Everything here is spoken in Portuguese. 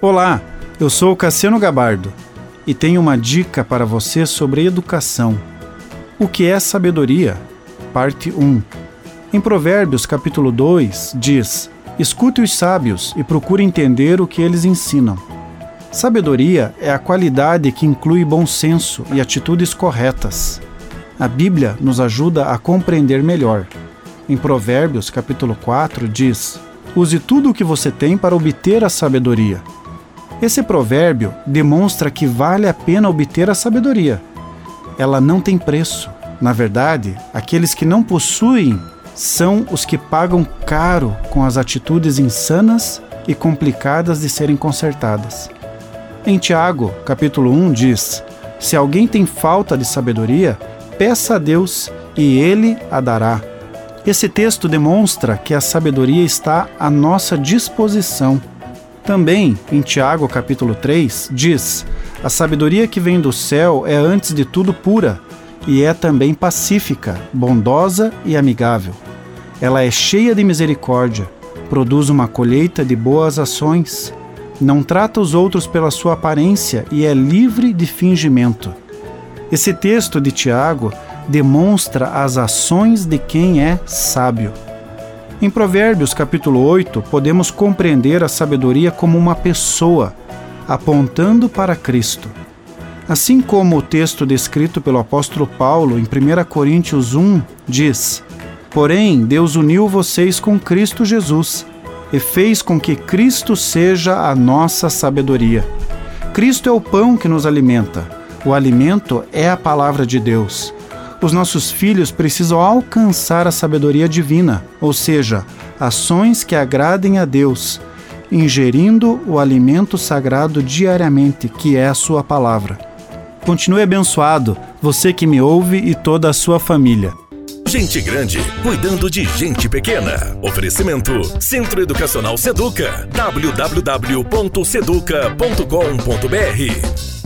Olá, eu sou Cassiano Gabardo e tenho uma dica para você sobre educação. O que é sabedoria? Parte 1. Em Provérbios, capítulo 2, diz: Escute os sábios e procure entender o que eles ensinam. Sabedoria é a qualidade que inclui bom senso e atitudes corretas. A Bíblia nos ajuda a compreender melhor. Em Provérbios, capítulo 4, diz: Use tudo o que você tem para obter a sabedoria. Esse provérbio demonstra que vale a pena obter a sabedoria. Ela não tem preço. Na verdade, aqueles que não possuem são os que pagam caro com as atitudes insanas e complicadas de serem consertadas. Em Tiago, capítulo 1, diz: Se alguém tem falta de sabedoria, peça a Deus e ele a dará. Esse texto demonstra que a sabedoria está à nossa disposição. Também, em Tiago capítulo 3, diz: A sabedoria que vem do céu é antes de tudo pura, e é também pacífica, bondosa e amigável. Ela é cheia de misericórdia, produz uma colheita de boas ações, não trata os outros pela sua aparência e é livre de fingimento. Esse texto de Tiago demonstra as ações de quem é sábio. Em Provérbios capítulo 8, podemos compreender a sabedoria como uma pessoa, apontando para Cristo. Assim como o texto descrito pelo apóstolo Paulo em 1 Coríntios 1 diz: Porém, Deus uniu vocês com Cristo Jesus e fez com que Cristo seja a nossa sabedoria. Cristo é o pão que nos alimenta o alimento é a palavra de Deus. Os nossos filhos precisam alcançar a sabedoria divina, ou seja, ações que agradem a Deus, ingerindo o alimento sagrado diariamente, que é a Sua palavra. Continue abençoado, você que me ouve e toda a sua família. Gente grande cuidando de gente pequena. Oferecimento Centro Educacional Seduca. www.seduca.com.br